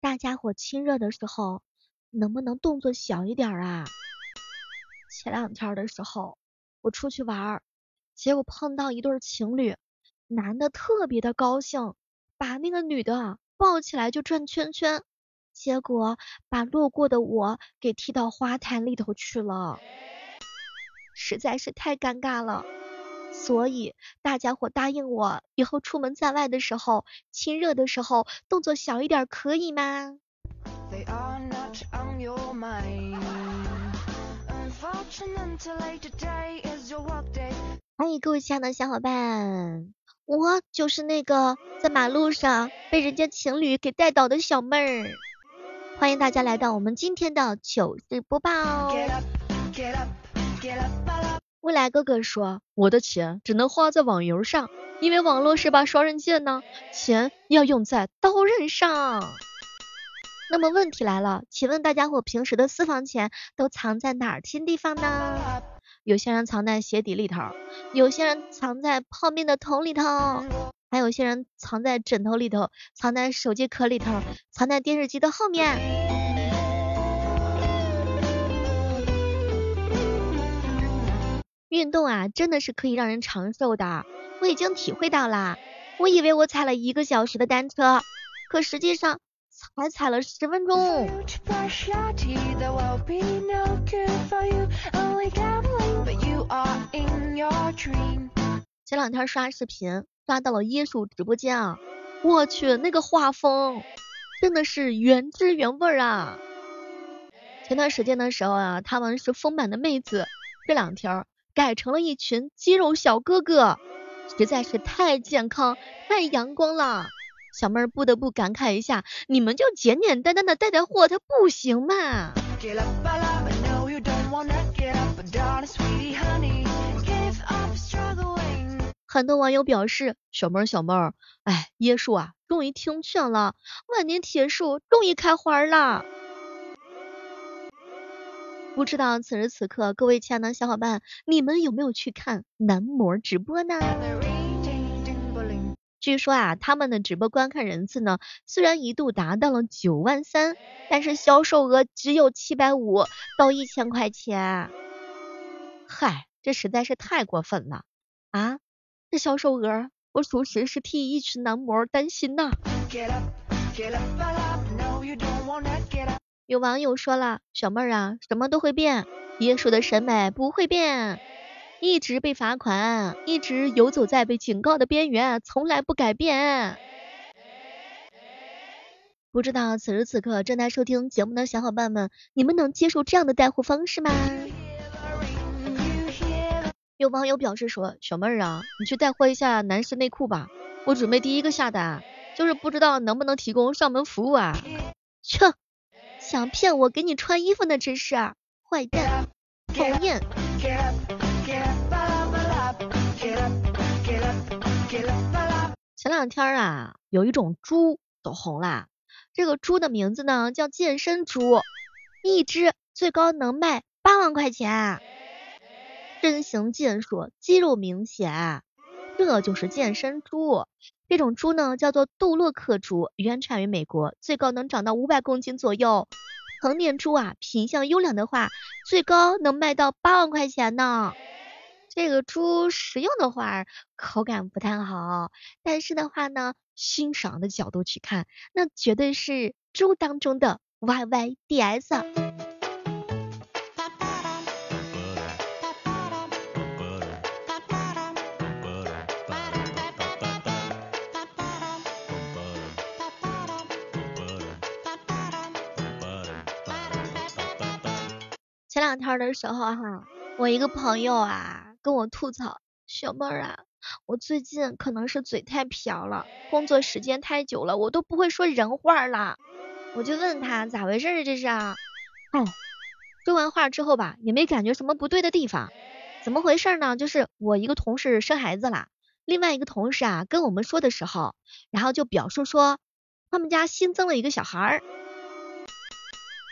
大家伙亲热的时候，能不能动作小一点啊？前两天的时候，我出去玩，结果碰到一对情侣，男的特别的高兴，把那个女的抱起来就转圈圈，结果把路过的我给踢到花坛里头去了，实在是太尴尬了。所以大家伙答应我，以后出门在外的时候，亲热的时候动作小一点，可以吗？欢迎各位亲爱的小伙伴，我就是那个在马路上被人家情侣给带倒的小妹儿。欢迎大家来到我们今天的糗事播报。未来哥哥说，我的钱只能花在网游上，因为网络是把双刃剑呢，钱要用在刀刃上。那么问题来了，请问大家伙平时的私房钱都藏在哪儿新地方呢？有些人藏在鞋底里头，有些人藏在泡面的桶里头，还有些人藏在枕头里头，藏在手机壳里头，藏在电视机的后面。运动啊，真的是可以让人长寿的，我已经体会到啦。我以为我踩了一个小时的单车，可实际上才踩了十分钟。前两天刷视频，刷到了椰树直播间啊，我去，那个画风真的是原汁原味啊。前段时间的时候啊，他们是丰满的妹子，这两天。改成了一群肌肉小哥哥，实在是太健康、太阳光了。小妹儿不得不感慨一下，你们就简简单单的带带货，它不行吗？很多网友表示，小妹儿小妹儿，哎，椰树啊，终于听劝了，万年铁树终于开花了。不知道此时此刻，各位亲爱的小伙伴，你们有没有去看男模直播呢？据说啊，他们的直播观看人次呢，虽然一度达到了九万三，但是销售额只有七百五到一千块钱。嗨，这实在是太过分了啊！这销售额，我属实是替一群男模担心呐。有网友说了，小妹儿啊，什么都会变，椰树的审美不会变，一直被罚款，一直游走在被警告的边缘，从来不改变。不知道此时此刻正在收听节目的小伙伴们，你们能接受这样的带货方式吗？有网友表示说，小妹儿啊，你去带货一下男士内裤吧，我准备第一个下单，就是不知道能不能提供上门服务啊？切。想骗我给你穿衣服呢，真是坏蛋，讨厌。前两天啊，有一种猪走红了，这个猪的名字呢叫健身猪，一只最高能卖八万块钱，身形健硕，肌肉明显，这就是健身猪。这种猪呢叫做杜洛克猪，原产于美国，最高能长到五百公斤左右。成年猪啊，品相优良的话，最高能卖到八万块钱呢。这个猪食用的话，口感不太好，但是的话呢，欣赏的角度去看，那绝对是猪当中的 Y Y D S。两天的时候哈，我一个朋友啊跟我吐槽，小妹儿啊，我最近可能是嘴太瓢了，工作时间太久了，我都不会说人话了。我就问他咋回事儿这是啊？哦，说完话之后吧，也没感觉什么不对的地方。怎么回事呢？就是我一个同事生孩子了，另外一个同事啊跟我们说的时候，然后就表述说他们家新增了一个小孩儿。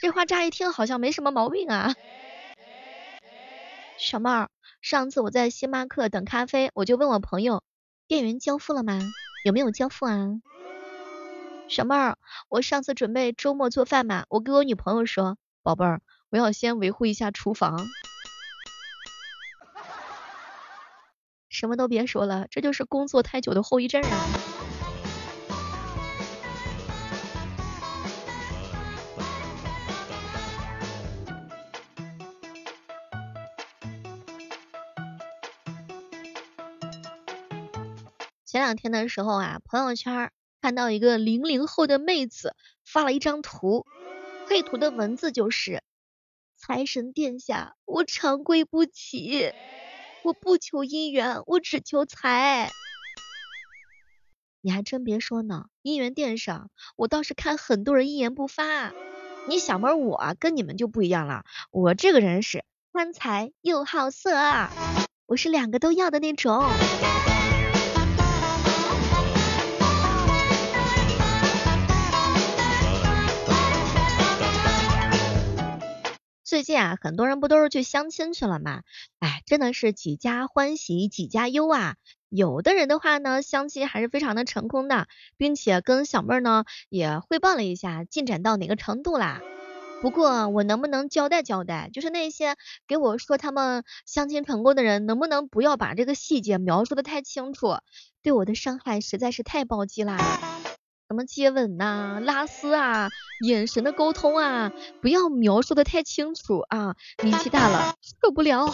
这话乍一听好像没什么毛病啊，小妹儿，上次我在星巴克等咖啡，我就问我朋友，店员交付了吗？有没有交付啊？小妹儿，我上次准备周末做饭嘛，我跟我女朋友说，宝贝儿，我要先维护一下厨房。什么都别说了，这就是工作太久的后遗症啊。两天的时候啊，朋友圈看到一个零零后的妹子发了一张图，配图的文字就是“财神殿下，我长跪不起，我不求姻缘，我只求财。”你还真别说呢，姻缘殿上我倒是看很多人一言不发，你小妹我跟你们就不一样了，我这个人是贪财又好色，我是两个都要的那种。最近啊，很多人不都是去相亲去了吗？哎，真的是几家欢喜几家忧啊。有的人的话呢，相亲还是非常的成功的，并且跟小妹儿呢也汇报了一下进展到哪个程度啦。不过我能不能交代交代，就是那些给我说他们相亲成功的人，能不能不要把这个细节描述的太清楚？对我的伤害实在是太暴击啦。什么接吻呐、拉丝啊、眼神的沟通啊，不要描述的太清楚啊，年纪大了受不了。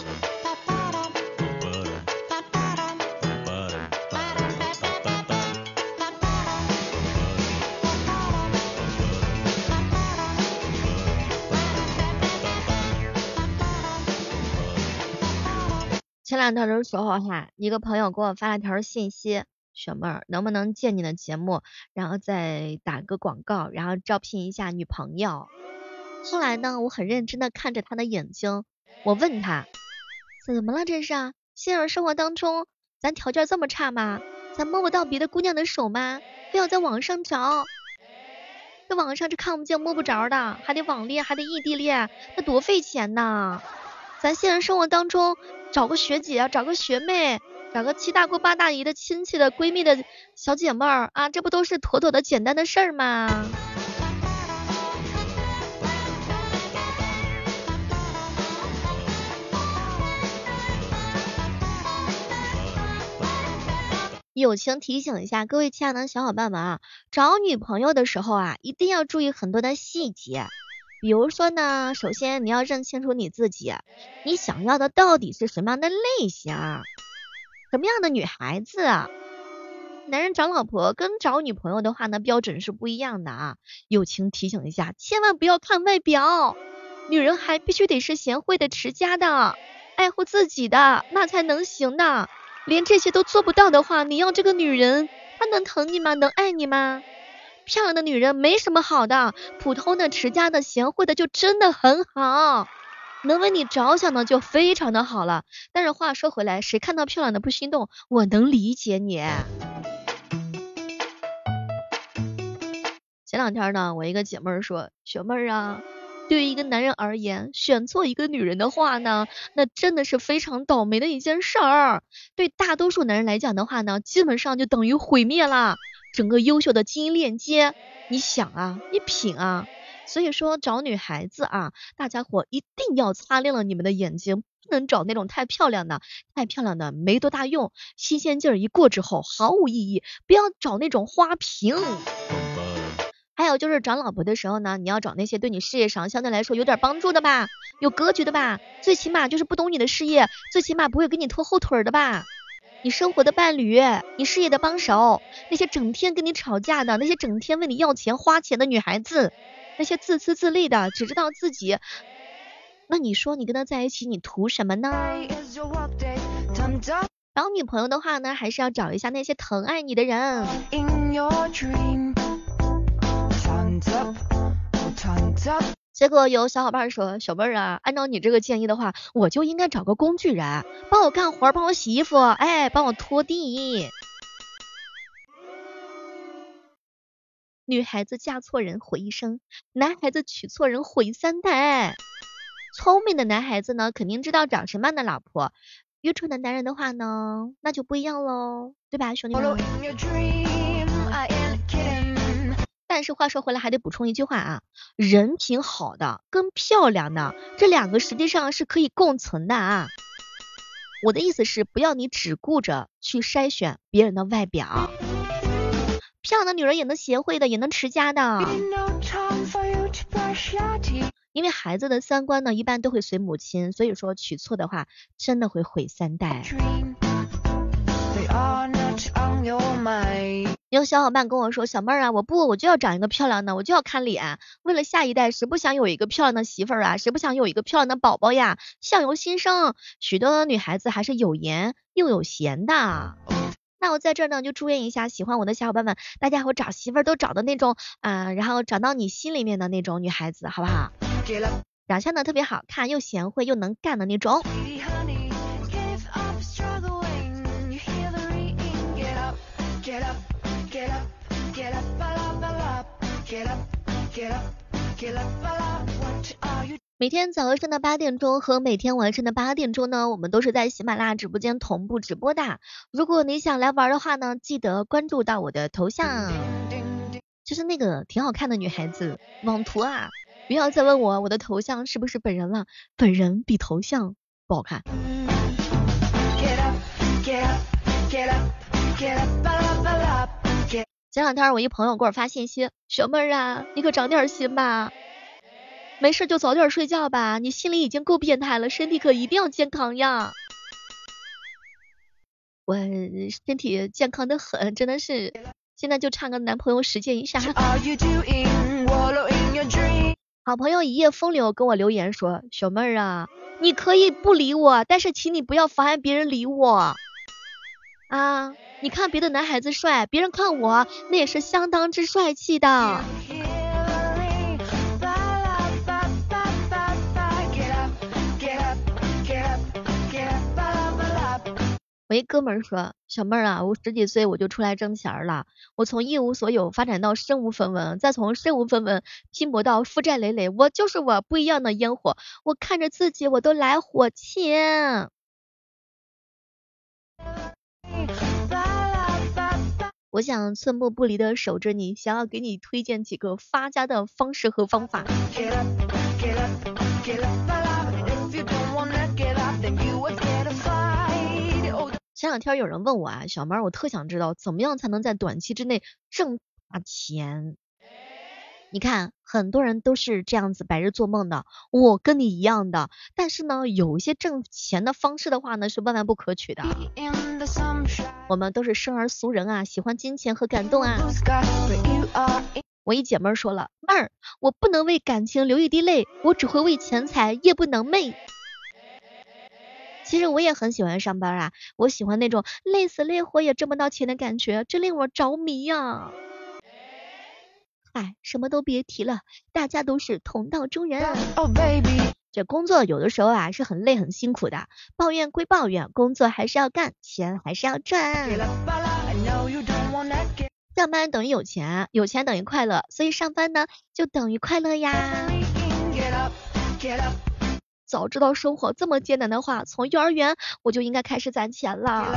前两天的时候哈，一个朋友给我发了条信息。小妹儿，能不能借你的节目，然后再打个广告，然后招聘一下女朋友？后来呢，我很认真的看着他的眼睛，我问他，怎么了这是？现实生活当中，咱条件这么差吗？咱摸不到别的姑娘的手吗？非要在网上找？在网上是看不见摸不着的，还得网恋，还得异地恋，那多费钱呐！咱现实生活当中找个学姐，找个学妹。找个七大姑八大姨的亲戚的闺蜜的小姐妹儿啊，这不都是妥妥的简单的事儿吗？友情提醒一下各位亲爱的小伙伴们啊，找女朋友的时候啊，一定要注意很多的细节。比如说呢，首先你要认清楚你自己，你想要的到底是什么样的类型？什么样的女孩子啊？男人找老婆跟找女朋友的话呢，标准是不一样的啊。友情提醒一下，千万不要看外表，女人还必须得是贤惠的、持家的、爱护自己的，那才能行的。连这些都做不到的话，你要这个女人，她能疼你吗？能爱你吗？漂亮的女人没什么好的，普通的、持家的、贤惠的就真的很好。能为你着想的就非常的好了，但是话说回来，谁看到漂亮的不心动？我能理解你。前两天呢，我一个姐妹说，小妹儿啊，对于一个男人而言，选错一个女人的话呢，那真的是非常倒霉的一件事儿。对大多数男人来讲的话呢，基本上就等于毁灭了整个优秀的基因链接。你想啊，你品啊。所以说找女孩子啊，大家伙一定要擦亮了你们的眼睛，不能找那种太漂亮的，太漂亮的没多大用，新鲜劲儿一过之后毫无意义。不要找那种花瓶。还有就是找老婆的时候呢，你要找那些对你事业上相对来说有点帮助的吧，有格局的吧，最起码就是不懂你的事业，最起码不会给你拖后腿的吧。你生活的伴侣，你事业的帮手，那些整天跟你吵架的，那些整天问你要钱花钱的女孩子。那些自私自利的，只知道自己，那你说你跟他在一起，你图什么呢？找女朋友的话呢，还是要找一下那些疼爱你的人。结果有小伙伴说，小妹儿啊，按照你这个建议的话，我就应该找个工具人，帮我干活，帮我洗衣服，哎，帮我拖地。女孩子嫁错人毁一生，男孩子娶错人毁三代。聪明的男孩子呢，肯定知道找什么样的老婆；愚蠢的男人的话呢，那就不一样喽，对吧，兄弟们？但是话说回来，还得补充一句话啊，人品好的跟漂亮的这两个实际上是可以共存的啊。我的意思是，不要你只顾着去筛选别人的外表，漂亮的女人也能贤惠的，也能持家的。因为孩子的三观呢，一般都会随母亲，所以说娶错的话，真的会毁三代。有小伙伴跟我说，小妹儿啊，我不，我就要找一个漂亮的，我就要看脸。为了下一代，谁不想有一个漂亮的媳妇儿啊？谁不想有一个漂亮的宝宝呀？相由心生，许多女孩子还是有颜又有闲的。那我在这呢，就祝愿一下喜欢我的小伙伴们，大家伙找媳妇儿都找的那种啊，然后找到你心里面的那种女孩子，好不好？长相呢特别好看，又贤惠又能干的那种。每天早上的八点钟和每天晚上的八点钟呢，我们都是在喜马拉雅直播间同步直播的。如果你想来玩的话呢，记得关注到我的头像，就是那个挺好看的女孩子网图啊。不要再问我我的头像是不是本人了，本人比头像不好看。前两天我一朋友给我发信息，小妹儿啊，你可长点心吧，没事就早点睡觉吧，你心里已经够变态了，身体可一定要健康呀。我身体健康的很，真的是，现在就差个男朋友实践一下。好朋友一夜风流跟我留言说，小妹儿啊，你可以不理我，但是请你不要妨碍别人理我啊。你看别的男孩子帅，别人看我那也是相当之帅气的。我一哥们儿说，小妹儿啊，我十几岁我就出来挣钱了，我从一无所有发展到身无分文，再从身无分文拼搏到负债累累，我就是我不一样的烟火，我看着自己我都来火气。我想寸步不离的守着你，想要给你推荐几个发家的方式和方法。前两天有人问我啊，小妹，我特想知道怎么样才能在短期之内挣大钱。你看，很多人都是这样子白日做梦的，我跟你一样的。但是呢，有一些挣钱的方式的话呢，是万万不可取的。我们都是生而俗人啊，喜欢金钱和感动啊。我一姐妹说了，妹儿，我不能为感情流一滴泪，我只会为钱财夜不能寐。其实我也很喜欢上班啊，我喜欢那种累死累活也挣不到钱的感觉，这令我着迷呀。哎，什么都别提了，大家都是同道中人。这工作有的时候啊是很累很辛苦的，抱怨归抱怨，工作还是要干，钱还是要赚。上班等于有钱，有钱等于快乐，所以上班呢就等于快乐呀。早知道生活这么艰难的话，从幼儿园我就应该开始攒钱了。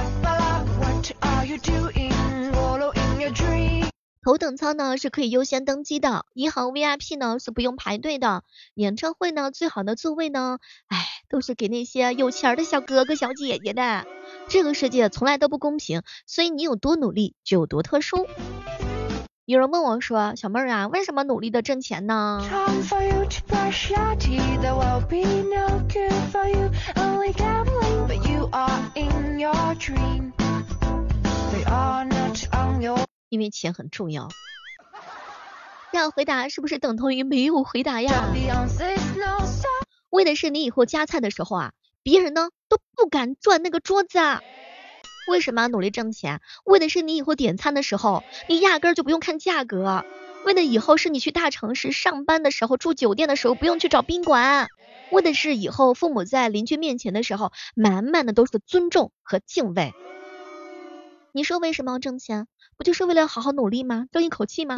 头等舱呢是可以优先登机的，银行 VIP 呢是不用排队的，演唱会呢最好的座位呢，哎，都是给那些有钱的小哥哥小姐姐的。这个世界从来都不公平，所以你有多努力就有多特殊。有人问我说，小妹儿啊，为什么努力的挣钱呢？因为钱很重要。这样回答是不是等同于没有回答呀？为的是你以后夹菜的时候啊，别人呢都不敢转那个桌子。为什么要努力挣钱？为的是你以后点餐的时候，你压根儿就不用看价格。为的以后是你去大城市上班的时候，住酒店的时候不用去找宾馆。为的是以后父母在邻居面前的时候，满满的都是尊重和敬畏。你说为什么要挣钱？不就是为了好好努力吗？争一口气吗？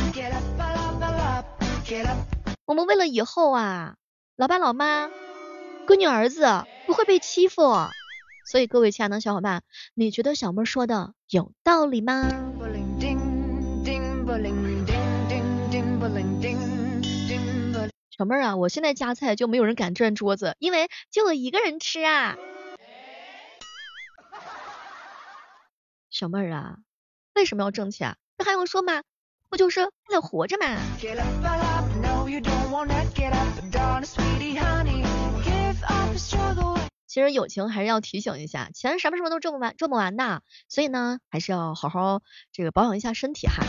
我们为了以后啊，老爸老妈、闺女儿子不会被欺负。所以各位亲爱的小伙伴，你觉得小妹说的有道理吗？小妹儿啊，我现在夹菜就没有人敢转桌子，因为就我一个人吃啊。小妹儿啊，为什么要挣钱？这还用说吗？不就是为了活着吗？其实友情还是要提醒一下，钱什么时候都挣不完，挣不完的，所以呢，还是要好好这个保养一下身体哈。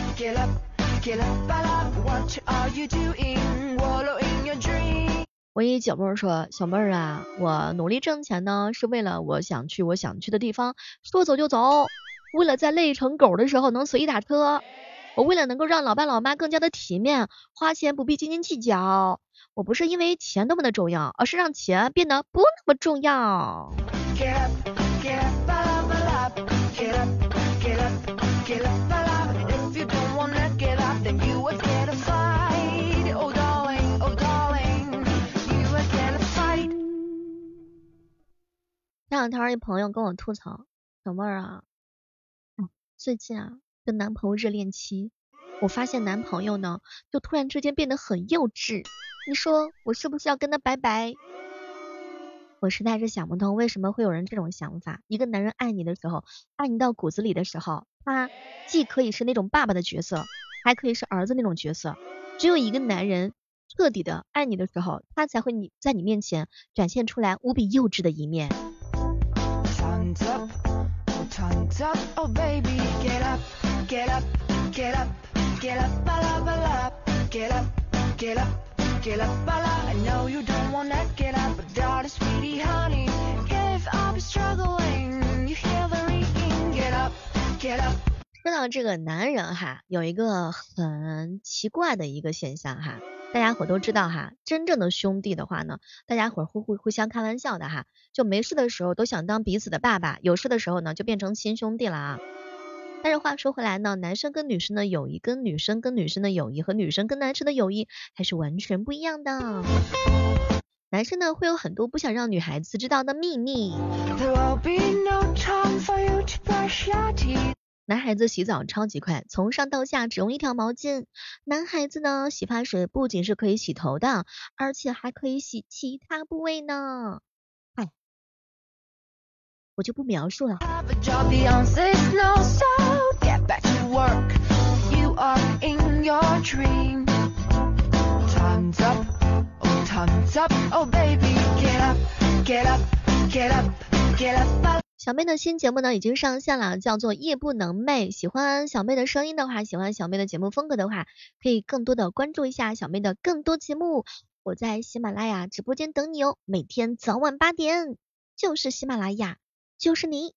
我一姐妹说，小妹儿啊，我努力挣钱呢，是为了我想去我想去的地方，说走就走，为了在累成狗的时候能随意打车，我为了能够让老爸老妈更加的体面，花钱不必斤斤计较。我不是因为钱多么的重要，而是让钱变得不那么重要。前两天一朋友跟我吐槽，小妹儿啊，最近啊跟男朋友热恋期，我发现男朋友呢就突然之间变得很幼稚，你说我是不是要跟他拜拜？我实在是想不通为什么会有人这种想法。一个男人爱你的时候，爱你到骨子里的时候，他既可以是那种爸爸的角色，还可以是儿子那种角色。只有一个男人彻底的爱你的时候，他才会你在你面前展现出来无比幼稚的一面。tongue's up, oh baby, get up, get up, get up, get up, ba la ba la. get up, get up, get up, ba la. I know you don't wanna get up, but darling, sweetie, honey, give up struggling, you hear the ringing, get up, get up. 说到这个男人哈，有一个很奇怪的一个现象哈。大家伙都知道哈，真正的兄弟的话呢，大家伙会互互相开玩笑的哈，就没事的时候都想当彼此的爸爸，有事的时候呢就变成亲兄弟了啊。但是话说回来呢，男生跟女生的友谊，跟女生跟女生的友谊和女生跟男生的友谊还是完全不一样的。男生呢会有很多不想让女孩子知道的秘密。男孩子洗澡超级快，从上到下只用一条毛巾。男孩子呢，洗发水不仅是可以洗头的，而且还可以洗其他部位呢。哎，我就不描述了。Get up, get up, get up. 小妹的新节目呢已经上线了，叫做夜不能寐。喜欢小妹的声音的话，喜欢小妹的节目风格的话，可以更多的关注一下小妹的更多节目。我在喜马拉雅直播间等你哦，每天早晚八点，就是喜马拉雅，就是你。